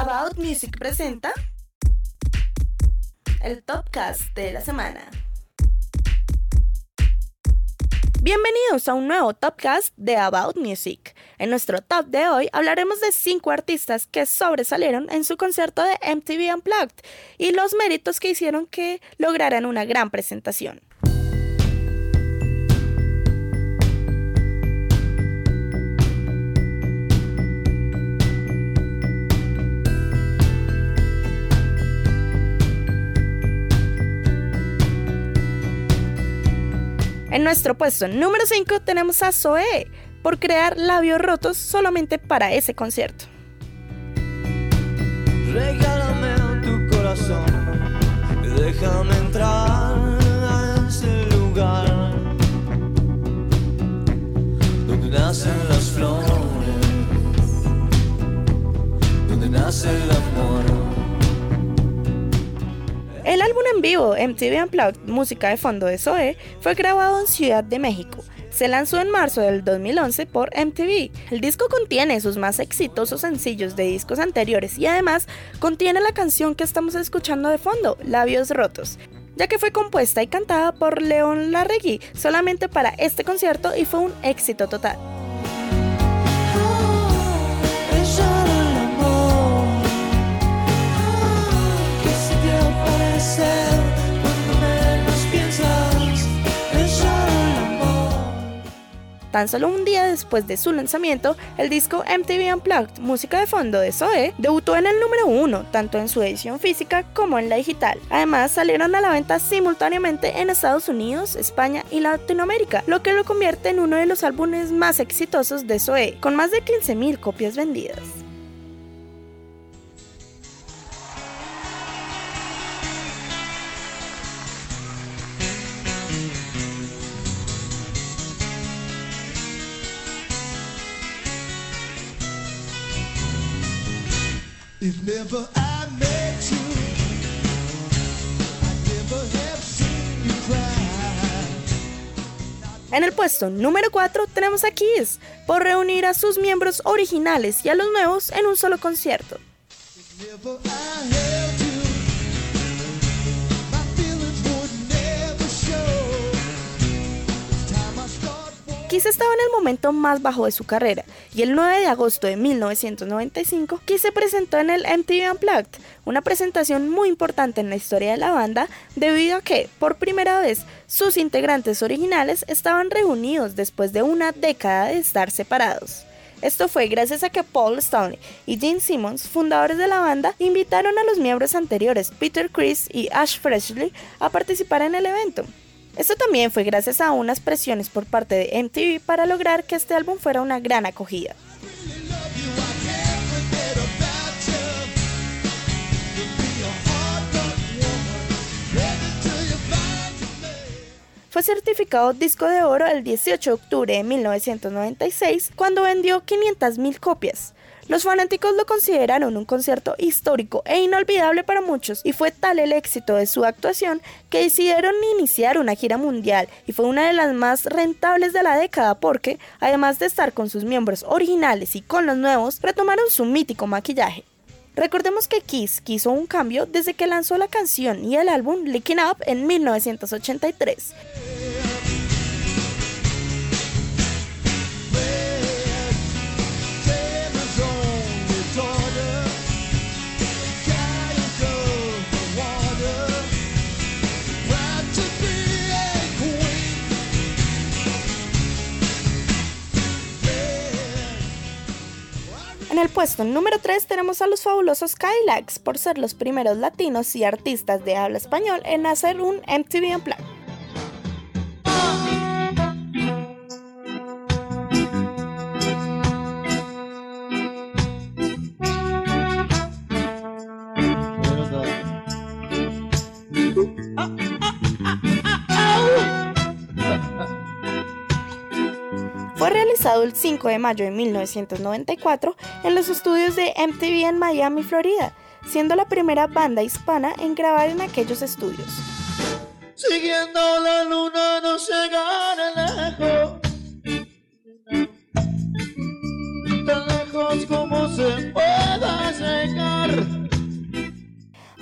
About Music presenta el Topcast de la semana. Bienvenidos a un nuevo Topcast de About Music. En nuestro top de hoy hablaremos de cinco artistas que sobresalieron en su concierto de MTV Unplugged y los méritos que hicieron que lograran una gran presentación. En nuestro puesto número 5 tenemos a Zoe por crear labios rotos solamente para ese concierto. Regálame tu corazón déjame entrar a ese lugar donde nacen las flores, donde nace el amor. El álbum en vivo MTV Unplugged, música de fondo de Zoe, fue grabado en Ciudad de México. Se lanzó en marzo del 2011 por MTV. El disco contiene sus más exitosos sencillos de discos anteriores y además contiene la canción que estamos escuchando de fondo, Labios Rotos, ya que fue compuesta y cantada por León Larregui solamente para este concierto y fue un éxito total. Tan solo un día después de su lanzamiento, el disco MTV Unplugged, música de fondo de Zoe, debutó en el número uno, tanto en su edición física como en la digital. Además, salieron a la venta simultáneamente en Estados Unidos, España y Latinoamérica, lo que lo convierte en uno de los álbumes más exitosos de Zoe, con más de 15.000 copias vendidas. En el puesto número 4 tenemos a Kiss, por reunir a sus miembros originales y a los nuevos en un solo concierto. Kiss estaba en el momento más bajo de su carrera y el 9 de agosto de 1995 Kiss se presentó en el MTV Unplugged, una presentación muy importante en la historia de la banda debido a que, por primera vez, sus integrantes originales estaban reunidos después de una década de estar separados. Esto fue gracias a que Paul Stanley y Gene Simmons, fundadores de la banda, invitaron a los miembros anteriores Peter Criss y Ash Frehley a participar en el evento. Esto también fue gracias a unas presiones por parte de MTV para lograr que este álbum fuera una gran acogida. Fue certificado disco de oro el 18 de octubre de 1996 cuando vendió 500.000 copias. Los fanáticos lo consideraron un concierto histórico e inolvidable para muchos y fue tal el éxito de su actuación que decidieron iniciar una gira mundial y fue una de las más rentables de la década porque, además de estar con sus miembros originales y con los nuevos, retomaron su mítico maquillaje. Recordemos que Kiss quiso un cambio desde que lanzó la canción y el álbum Licking Up en 1983. En el puesto número 3 tenemos a los fabulosos Skylax por ser los primeros latinos y artistas de habla español en hacer un MTV Unplugged. El 5 de mayo de 1994 en los estudios de MTV en Miami, Florida, siendo la primera banda hispana en grabar en aquellos estudios. Siguiendo la luna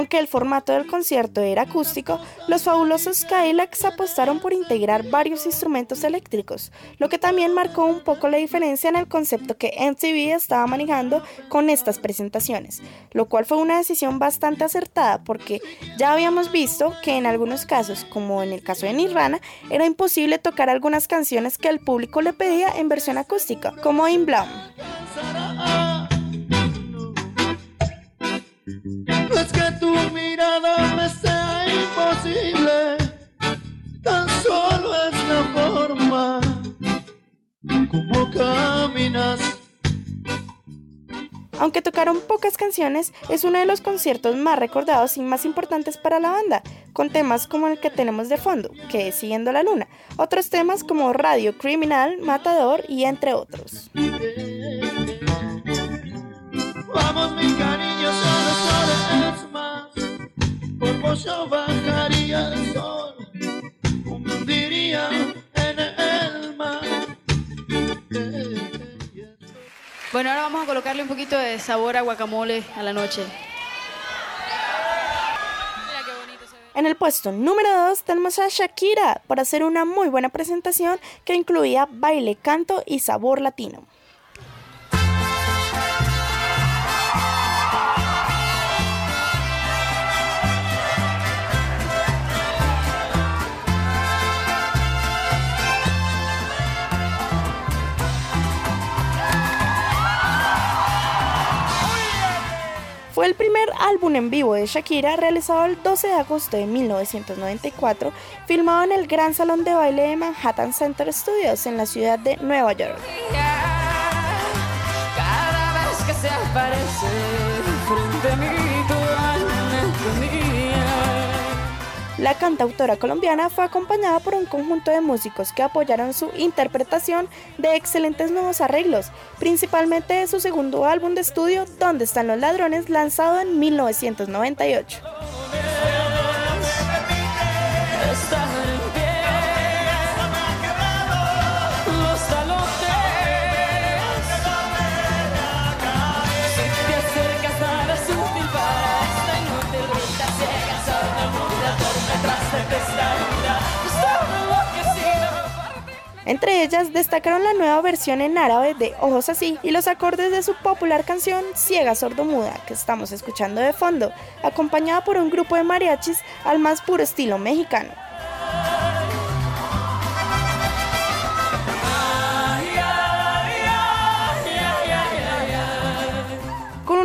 Aunque el formato del concierto era acústico, los fabulosos Skylax apostaron por integrar varios instrumentos eléctricos, lo que también marcó un poco la diferencia en el concepto que MTV estaba manejando con estas presentaciones, lo cual fue una decisión bastante acertada porque ya habíamos visto que en algunos casos, como en el caso de Nirvana, era imposible tocar algunas canciones que el público le pedía en versión acústica, como In Bloom. Es que tu mirada me sea imposible, tan solo es la forma como caminas. Aunque tocaron pocas canciones, es uno de los conciertos más recordados y más importantes para la banda, con temas como el que tenemos de fondo, que es Siguiendo la Luna, otros temas como Radio Criminal, Matador y entre otros. Bajaría el sol, hundiría en el mar. Bueno, ahora vamos a colocarle un poquito de sabor a guacamole a la noche. Mira qué bonito se ve. En el puesto número 2 tenemos a Shakira para hacer una muy buena presentación que incluía baile, canto y sabor latino. Fue el primer álbum en vivo de Shakira realizado el 12 de agosto de 1994, filmado en el Gran Salón de Baile de Manhattan Center Studios en la ciudad de Nueva York. La cantautora colombiana fue acompañada por un conjunto de músicos que apoyaron su interpretación de excelentes nuevos arreglos, principalmente de su segundo álbum de estudio, Donde están los ladrones, lanzado en 1998. Entre ellas destacaron la nueva versión en árabe de Ojos Así y los acordes de su popular canción Ciega Sordomuda, que estamos escuchando de fondo, acompañada por un grupo de mariachis al más puro estilo mexicano.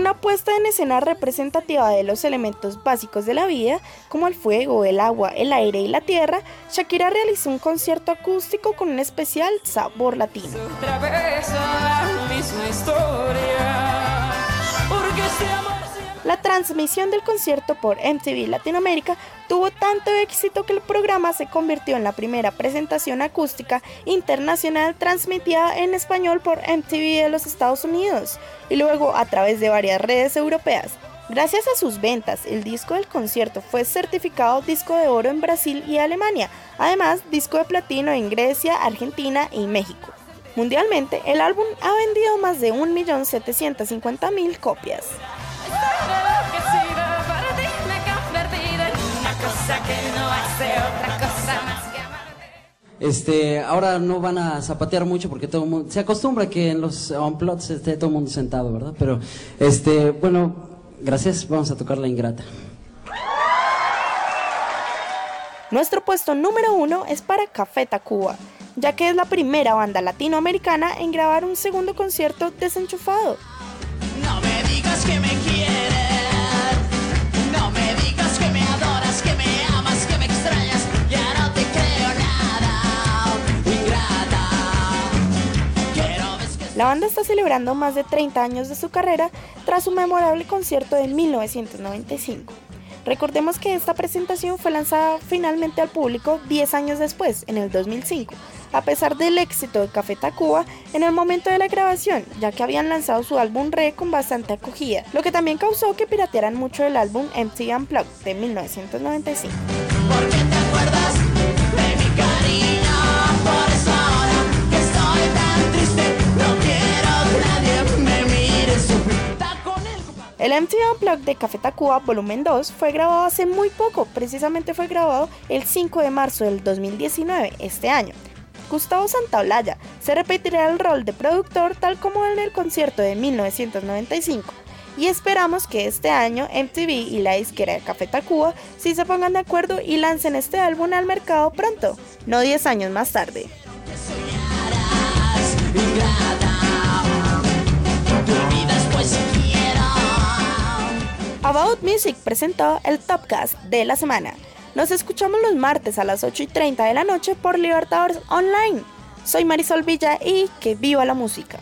Una puesta en escena representativa de los elementos básicos de la vida, como el fuego, el agua, el aire y la tierra, Shakira realizó un concierto acústico con un especial sabor latino. La transmisión del concierto por MTV Latinoamérica tuvo tanto éxito que el programa se convirtió en la primera presentación acústica internacional transmitida en español por MTV de los Estados Unidos y luego a través de varias redes europeas. Gracias a sus ventas, el disco del concierto fue certificado disco de oro en Brasil y Alemania, además disco de platino en Grecia, Argentina y México. Mundialmente, el álbum ha vendido más de 1.750.000 copias. No hace otra cosa más que amarte. Este, ahora no van a zapatear mucho porque todo el mundo se acostumbra que en los unplots esté todo el mundo sentado, ¿verdad? Pero, este, bueno, gracias. Vamos a tocar la ingrata. Nuestro puesto número uno es para Café Tacuba, ya que es la primera banda latinoamericana en grabar un segundo concierto desenchufado. No me digas que me La banda está celebrando más de 30 años de su carrera tras su memorable concierto de 1995. Recordemos que esta presentación fue lanzada finalmente al público 10 años después, en el 2005, a pesar del éxito de Café Tacuba en el momento de la grabación, ya que habían lanzado su álbum Re con bastante acogida, lo que también causó que piratearan mucho el álbum MTV Unplugged de 1995. El MTV Unplugged de Café Tacuba Volumen 2 fue grabado hace muy poco, precisamente fue grabado el 5 de marzo del 2019, este año. Gustavo Santaolalla se repetirá el rol de productor tal como en el concierto de 1995 y esperamos que este año MTV y la disquera de Café Tacuba sí se pongan de acuerdo y lancen este álbum al mercado pronto, no 10 años más tarde. About Music presentó el Topcast de la semana. Nos escuchamos los martes a las 8 y 30 de la noche por Libertadores Online. Soy Marisol Villa y que viva la música.